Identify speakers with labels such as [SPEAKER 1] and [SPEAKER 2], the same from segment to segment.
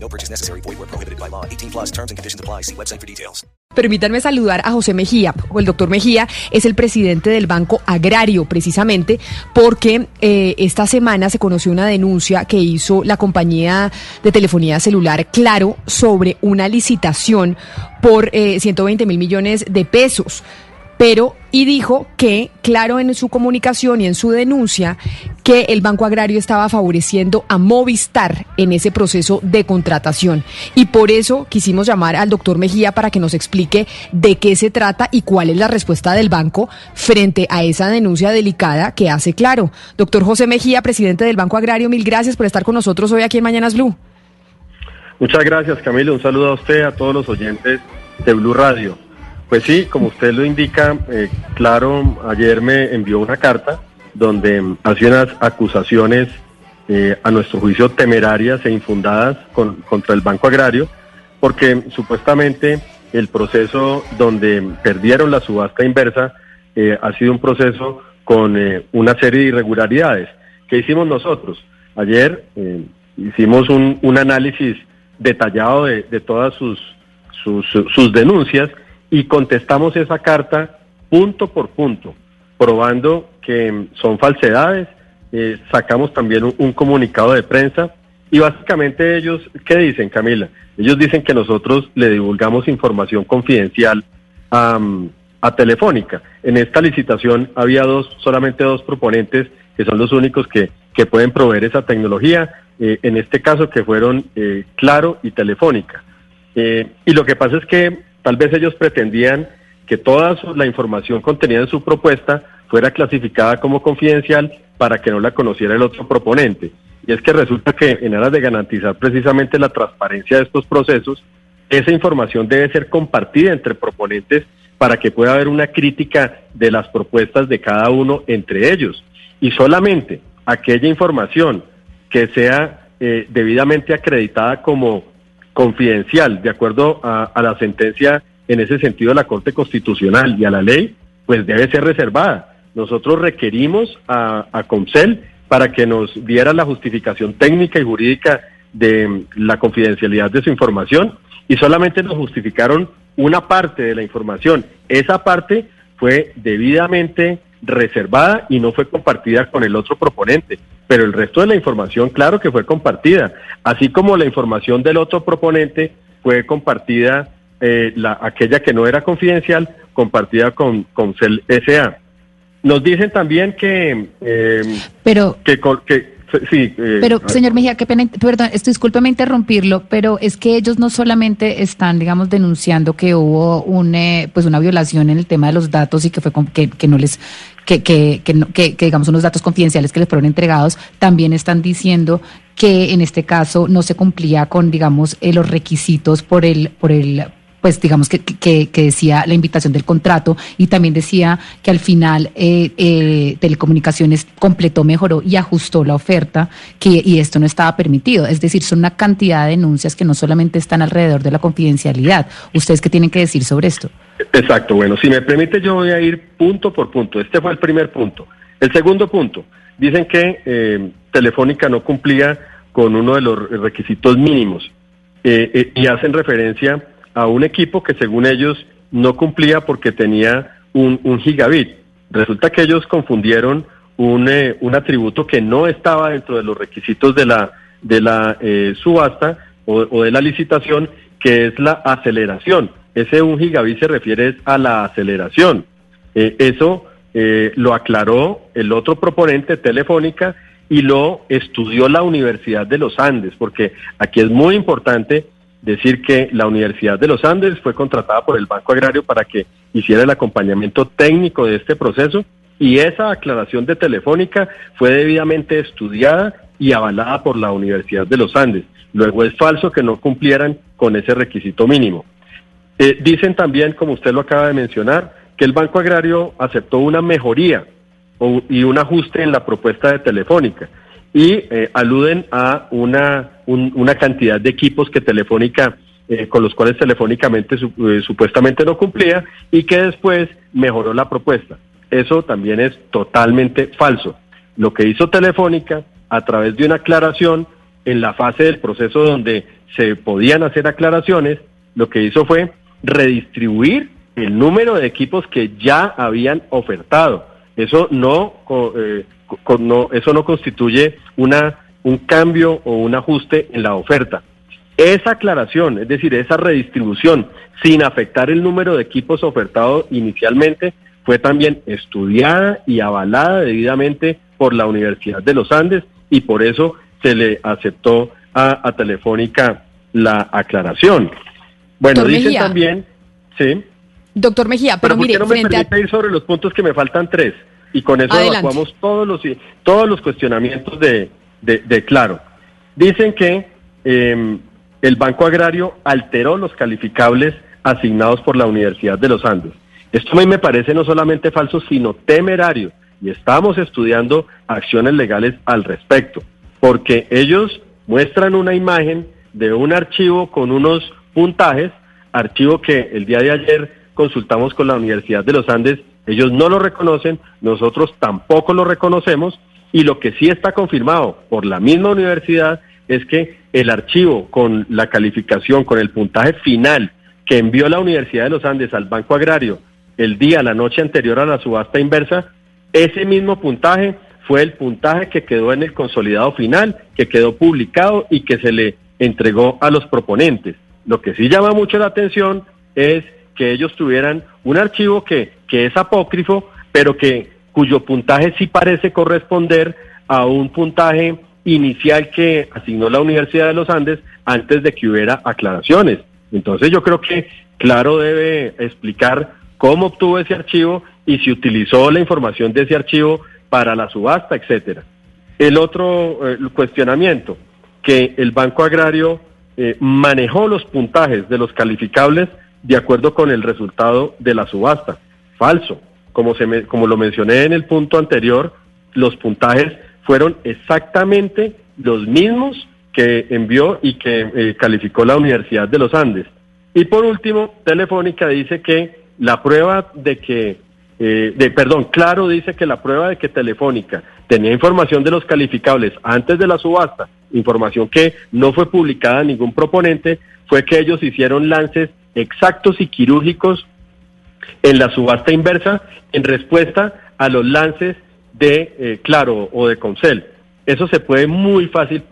[SPEAKER 1] No purchase necessary. Void where prohibited by law. 18 plus terms and conditions apply. See website for details.
[SPEAKER 2] Permítanme saludar a José Mejía, o el doctor Mejía es el presidente del Banco Agrario, precisamente porque eh, esta semana se conoció una denuncia que hizo la compañía de telefonía celular Claro sobre una licitación por eh, 120 mil millones de pesos pero y dijo que, claro, en su comunicación y en su denuncia, que el Banco Agrario estaba favoreciendo a Movistar en ese proceso de contratación. Y por eso quisimos llamar al doctor Mejía para que nos explique de qué se trata y cuál es la respuesta del banco frente a esa denuncia delicada que hace claro. Doctor José Mejía, presidente del Banco Agrario, mil gracias por estar con nosotros hoy aquí en Mañanas Blue.
[SPEAKER 3] Muchas gracias, Camilo. Un saludo a usted, a todos los oyentes de Blue Radio. Pues sí, como usted lo indica, eh, claro, ayer me envió una carta donde hace unas acusaciones eh, a nuestro juicio temerarias e infundadas con, contra el Banco Agrario, porque supuestamente el proceso donde perdieron la subasta inversa eh, ha sido un proceso con eh, una serie de irregularidades. ¿Qué hicimos nosotros? Ayer hicimos un, un análisis detallado de, de todas sus, sus, sus denuncias y contestamos esa carta punto por punto, probando que son falsedades. Eh, sacamos también un, un, comunicado de prensa y básicamente ellos, ¿qué dicen, Camila? Ellos dicen que nosotros le divulgamos información confidencial a, a Telefónica. En esta licitación había dos, solamente dos proponentes que son los únicos que, que pueden proveer esa tecnología, eh, en este caso que fueron eh, Claro y Telefónica. y lo que pasa es que Tal vez ellos pretendían que toda la información contenida en su propuesta fuera clasificada como confidencial para que no la conociera el otro proponente. Y es que resulta que en aras de garantizar precisamente la transparencia de estos procesos, esa información debe ser compartida entre proponentes para que pueda haber una crítica de las propuestas de cada uno entre ellos. Y solamente aquella información que sea eh, debidamente acreditada como confidencial, de acuerdo a, la sentencia en ese sentido de la Corte Constitucional y a la ley, pues debe ser reservada. Nosotros requerimos a, a Comcel para que nos diera la justificación técnica y jurídica de la confidencialidad de su información y solamente nos justificaron una parte de la información. Esa parte fue debidamente reservada y no fue compartida con el otro proponente, pero el resto de la información, claro que fue compartida, así como la información del otro proponente fue compartida, eh, la, aquella que no era confidencial, compartida con, con CEL SA. Nos dicen también que, eh,
[SPEAKER 4] pero,
[SPEAKER 3] que, que Sí,
[SPEAKER 4] eh, pero, señor Mejía, qué pena, perdón, esto, discúlpeme interrumpirlo, pero es que ellos no solamente están, digamos, denunciando que hubo un, eh, pues una violación en el tema de los datos y que fue que, que no les, que, que, que, que, que, digamos, unos datos confidenciales que les fueron entregados, también están diciendo que en este caso no se cumplía con, digamos, eh, los requisitos por el, por el, pues digamos que, que, decía la invitación del contrato y también decía que al final eh, eh, Telecomunicaciones completó, mejoró y ajustó la oferta que, y esto no estaba permitido. Es decir, son una cantidad de denuncias que no solamente están alrededor de la confidencialidad. ¿Ustedes qué tienen que decir sobre esto?
[SPEAKER 3] Exacto, bueno, si me permite yo voy a ir punto por punto. Este fue el primer punto. El segundo punto, dicen que eh, Telefónica no cumplía con uno de los requisitos mínimos y hacen referencia a un equipo que según ellos no cumplía porque tenía un, gigabit. Resulta que ellos confundieron un, eh, un, atributo que no estaba dentro de los requisitos de la, de la eh, subasta o, de la licitación, que es la aceleración. Ese un gigabit se refiere a la aceleración. Eh, eso lo aclaró el otro proponente, Telefónica, y lo estudió la Universidad de los Andes, porque aquí es muy importante decir que la Universidad de los Andes fue contratada por el Banco Agrario para que hiciera el acompañamiento técnico de este proceso y esa aclaración de Telefónica fue debidamente estudiada y avalada por la Universidad de los Andes. Luego es falso que no cumplieran con ese requisito mínimo. Eh, dicen también, como usted lo acaba de mencionar, que el Banco Agrario aceptó una mejoría y un ajuste en la propuesta de Telefónica y eh, aluden a una, un- una cantidad de equipos que Telefónica, eh, con los cuales telefónicamente su- eh, supuestamente no cumplía y que después mejoró la propuesta. Eso también es totalmente falso. Lo que hizo Telefónica a través de una aclaración en la fase del proceso donde se podían hacer aclaraciones, lo que hizo fue redistribuir el número de equipos que ya habían ofertado. Eso no, eh, no, eso no constituye una, un cambio o un ajuste en la oferta. Esa aclaración, es decir, esa redistribución, sin afectar el número de equipos ofertados inicialmente, fue también estudiada y avalada debidamente por la Universidad de los Andes y por eso se le aceptó a, a Telefónica la aclaración. Bueno,
[SPEAKER 2] Doctor
[SPEAKER 3] dicen
[SPEAKER 2] Mejía.
[SPEAKER 3] también, sí.
[SPEAKER 2] Doctor Mejía, pero,
[SPEAKER 3] Pero, ¿por
[SPEAKER 2] mire,
[SPEAKER 3] qué no me
[SPEAKER 2] frente a...
[SPEAKER 3] permite ir sobre los puntos que me faltan tres? Y con eso
[SPEAKER 2] Adelante.
[SPEAKER 3] evacuamos todos los, todos los cuestionamientos de, de- Claro. Dicen que eh, el Banco Agrario alteró los calificables asignados por la Universidad de los Andes. Esto a mí me parece no solamente falso, sino temerario. Y estamos estudiando acciones legales al respecto, porque ellos muestran una imagen de un archivo con unos puntajes, archivo que el día de ayer consultamos con la Universidad de los Andes, ellos no lo reconocen, nosotros tampoco lo reconocemos, y lo que sí está confirmado por la misma universidad es que el archivo con la calificación, con el puntaje final que envió la Universidad de los Andes al Banco Agrario el día, la noche anterior a la subasta inversa, ese mismo puntaje fue el puntaje que quedó en el consolidado final, que quedó publicado y que se le entregó a los proponentes. Lo que sí llama mucho la atención es que ellos tuvieran un archivo que, que es apócrifo, pero que cuyo puntaje sí parece corresponder a un puntaje inicial que asignó la Universidad de los Andes antes de que hubiera aclaraciones. Entonces yo creo que Claro debe explicar cómo obtuvo ese archivo y si utilizó la información de ese archivo para la subasta, etcétera. El otro eh, cuestionamiento, que el Banco Agrario eh, manejó los puntajes de los calificables de acuerdo con el resultado de la subasta. Falso. Como, como lo mencioné en el punto anterior, los puntajes fueron exactamente los mismos que envió y que eh, calificó la Universidad de los Andes. Y por último, Telefónica dice que la prueba de que, eh, de, perdón, Claro dice que la prueba de que Telefónica tenía información de los calificables antes de la subasta, información que no fue publicada a ningún proponente, fue que ellos hicieron lances exactos y quirúrgicos en la subasta inversa en respuesta a los lances de eh, Claro o de Concel. Eso se puede muy fácil,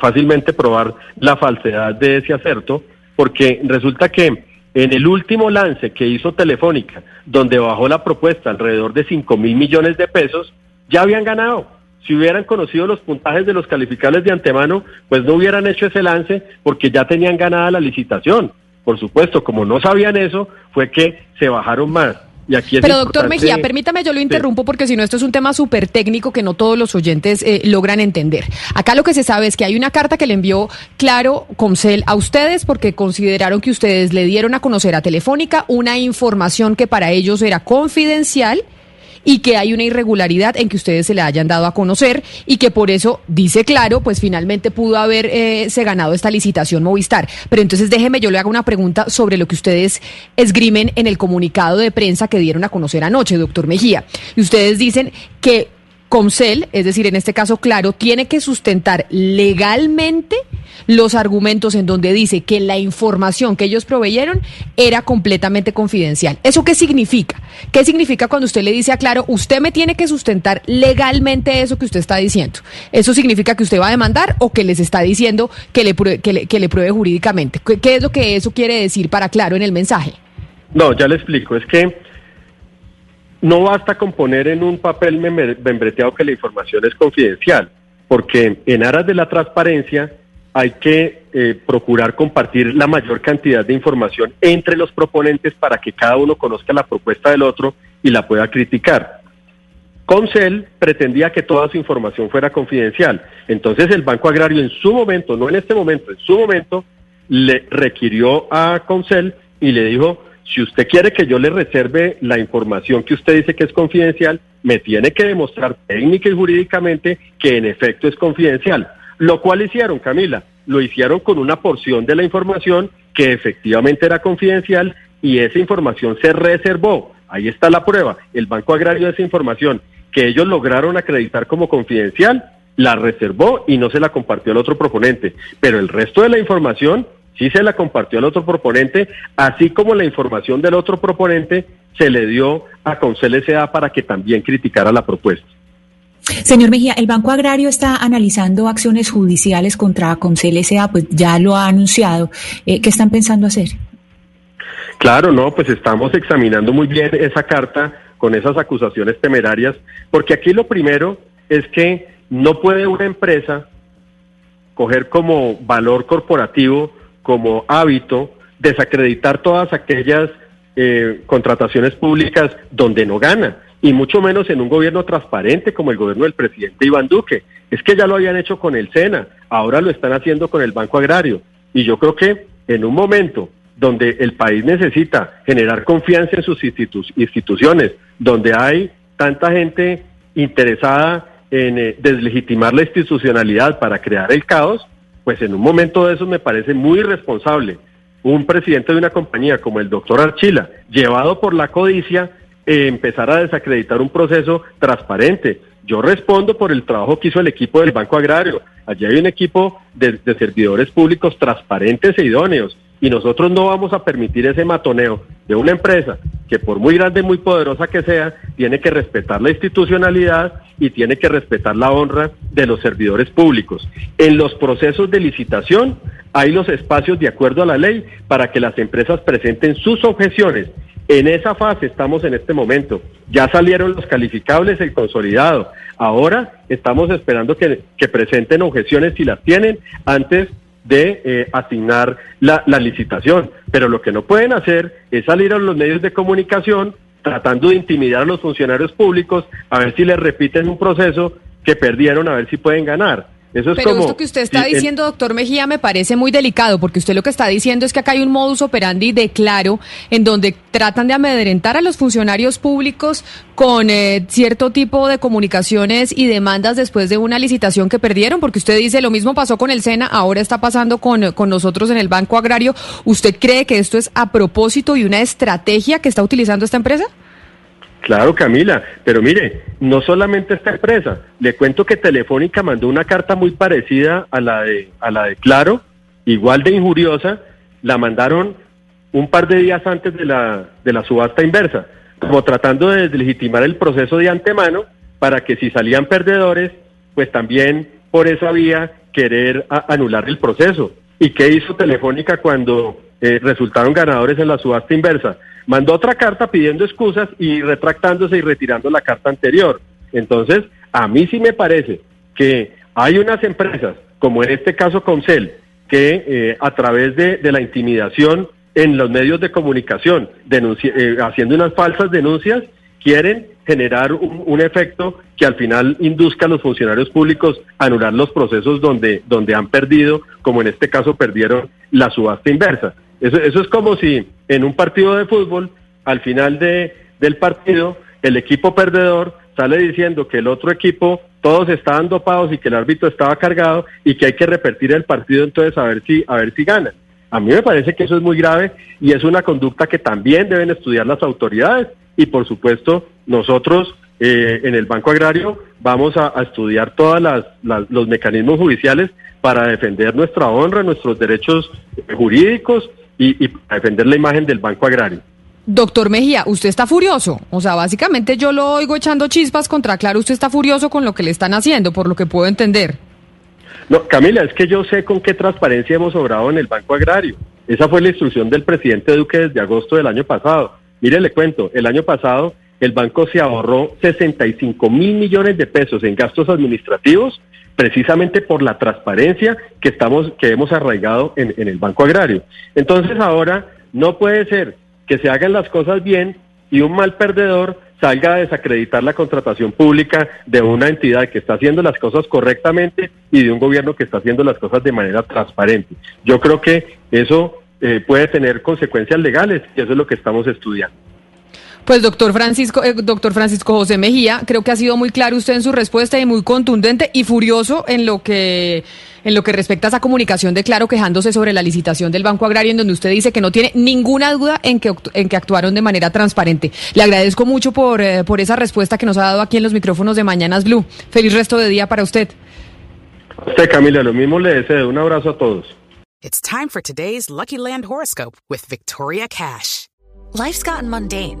[SPEAKER 3] fácilmente probar la falsedad de ese acerto, porque resulta que en el último lance que hizo Telefónica, donde bajó la propuesta alrededor de 5 mil millones de pesos, ya habían ganado. Si hubieran conocido los puntajes de los calificables de antemano, pues no hubieran hecho ese lance porque ya tenían ganada la licitación. Por supuesto, como no sabían eso, fue que se bajaron más. Y aquí es
[SPEAKER 2] Pero doctor Mejía, permítame, yo lo interrumpo porque si no, esto es un tema súper técnico que no todos los oyentes eh, logran entender. Acá lo que se sabe es que hay una carta que le envió Claro Comcel a ustedes porque consideraron que ustedes le dieron a conocer a Telefónica una información que para ellos era confidencial y que hay una irregularidad en que ustedes se le hayan dado a conocer y que por eso, dice claro, pues finalmente pudo haberse se ganado esta licitación Movistar. Pero entonces déjeme, yo le hago una pregunta sobre lo que ustedes esgrimen en el comunicado de prensa que dieron a conocer anoche, doctor Mejía. Y ustedes dicen que Comcel, es decir, en este caso, claro, tiene que sustentar legalmente los argumentos en donde dice que la información que ellos proveyeron era completamente confidencial. ¿Eso qué significa? ¿Qué significa cuando usted le dice a Claro, usted me tiene que sustentar legalmente eso que usted está diciendo? ¿Eso significa que usted va a demandar o que les está diciendo que le, que le, pruebe jurídicamente? ¿Qué, qué es lo que eso quiere decir para Claro en el mensaje?
[SPEAKER 3] No, ya le explico. Es que no basta con poner en un papel membre- membreteado que la información es confidencial, porque en aras de la transparencia hay que eh, procurar compartir la mayor cantidad de información entre los proponentes para que cada uno conozca la propuesta del otro y la pueda criticar. Concel pretendía que toda su información fuera confidencial. Entonces el Banco Agrario en su momento, no en este momento, en su momento, le requirió a Concel y le dijo, si usted quiere que yo le reserve la información que usted dice que es confidencial, me tiene que demostrar técnica y jurídicamente que en efecto es confidencial. Lo cual hicieron, Camila, lo hicieron con una porción de la información que efectivamente era confidencial y esa información se reservó. Ahí está la prueba. El Banco Agrario esa información que ellos lograron acreditar como confidencial, la reservó y no se la compartió al otro proponente. Pero el resto de la información sí se la compartió al otro proponente, así como la información del otro proponente se le dio a Concel S.A. para que también criticara la propuesta.
[SPEAKER 5] Señor Mejía, el Banco Agrario está analizando acciones judiciales contra Concel S.A., pues ya lo ha anunciado. Eh, ¿Qué están pensando hacer?
[SPEAKER 3] Claro, no, pues estamos examinando muy bien esa carta con esas acusaciones temerarias, porque aquí lo primero es que no puede una empresa coger como valor corporativo, como hábito, desacreditar todas aquellas eh, contrataciones públicas donde no gana, y mucho menos en un gobierno transparente como el gobierno del presidente Iván Duque. Es que ya lo habían hecho con el SENA, ahora lo están haciendo con el Banco Agrario. Y yo creo que en un momento donde el país necesita generar confianza en sus instituciones, donde hay tanta gente interesada en eh, deslegitimar la institucionalidad para crear el caos, pues en un momento de eso me parece muy irresponsable un presidente de una compañía como el doctor Archila, llevado por la codicia, empezar a desacreditar un proceso transparente. Yo respondo por el trabajo que hizo el equipo del Banco Agrario. Allí hay un equipo de servidores públicos transparentes e idóneos y nosotros no vamos a permitir ese matoneo de una empresa que por muy grande, muy poderosa que sea, tiene que respetar la institucionalidad y tiene que respetar la honra de los servidores públicos. En los procesos de licitación hay los espacios de acuerdo a la ley para que las empresas presenten sus objeciones. En esa fase estamos en este momento. Ya salieron los calificables, el consolidado. Ahora estamos esperando que, presenten objeciones si las tienen antes de eh, asignar la licitación. Pero lo que no pueden hacer es salir a los medios de comunicación tratando de intimidar a los funcionarios públicos a ver si les repiten un proceso que perdieron, a ver si pueden ganar.
[SPEAKER 2] Eso es Pero esto que usted está diciendo, doctor Mejía, me parece muy delicado, porque usted lo que está diciendo es que acá hay un modus operandi de claro, en donde tratan de amedrentar a los funcionarios públicos con eh, cierto tipo de comunicaciones y demandas después de una licitación que perdieron, porque usted dice lo mismo pasó con el SENA, ahora está pasando con, con nosotros en el Banco Agrario. ¿Usted cree que esto es a propósito y una estrategia que está utilizando esta empresa?
[SPEAKER 3] Claro, Camila, pero mire, no solamente esta empresa, le cuento que Telefónica mandó una carta muy parecida a la de a la de Claro, igual de injuriosa, la mandaron un par de días antes de la de la subasta inversa, como tratando de deslegitimar el proceso de antemano para que si salían perdedores, pues también por esa vía querer anular el proceso. ¿Y qué hizo Telefónica cuando eh, resultaron ganadores en la subasta inversa? mandó otra carta pidiendo excusas y retractándose y retirando la carta anterior. Entonces, a mí sí me parece que hay unas empresas, como en este caso Concel, que eh, a través de, la intimidación en los medios de comunicación, eh, haciendo unas falsas denuncias, quieren generar un, un, efecto que al final induzca a los funcionarios públicos a anular los procesos donde, donde han perdido, como en este caso perdieron la subasta inversa. Eso, eso es como si en un partido de fútbol, al final de, del partido, el equipo perdedor sale diciendo que el otro equipo todos estaban dopados y que el árbitro estaba cargado y que hay que repetir el partido entonces a ver si a ver si ganan. A mí me parece que eso es muy grave y es una conducta que también deben estudiar las autoridades y por supuesto nosotros eh, en el Banco Agrario vamos a, estudiar todos los mecanismos judiciales para defender nuestra honra, nuestros derechos jurídicos y, y defender la imagen del Banco Agrario.
[SPEAKER 2] Doctor Mejía, usted está furioso. O sea, básicamente yo lo oigo echando chispas contra Claro. Usted está furioso con lo que le están haciendo, por lo que puedo entender.
[SPEAKER 3] No, Camila, es que yo sé con qué transparencia hemos obrado en el Banco Agrario. Esa fue la instrucción del presidente Duque desde agosto del año pasado. Mire, le cuento, el año pasado el banco se ahorró 65 mil millones de pesos en gastos administrativos precisamente por la transparencia que estamos que hemos arraigado en, en, el Banco Agrario. Entonces ahora no puede ser que se hagan las cosas bien y un mal perdedor salga a desacreditar la contratación pública de una entidad que está haciendo las cosas correctamente y de un gobierno que está haciendo las cosas de manera transparente. Yo creo que eso eh, puede tener consecuencias legales y eso es lo que estamos estudiando.
[SPEAKER 2] Pues doctor Francisco, eh, doctor Francisco José Mejía, creo que ha sido muy claro usted en su respuesta y muy contundente y furioso en lo que en lo que respecta a esa comunicación de Claro quejándose sobre la licitación del Banco Agrario, en donde usted dice que no tiene ninguna duda en que, en que actuaron de manera transparente. Le agradezco mucho por, eh, por esa respuesta que nos ha dado aquí en los micrófonos de Mañanas Blue. Feliz resto de día para usted.
[SPEAKER 3] A usted, Camila, lo mismo le deseo. Un abrazo a todos.
[SPEAKER 6] It's time for today's Lucky Land horoscope with Victoria Cash. Life's gotten mundane,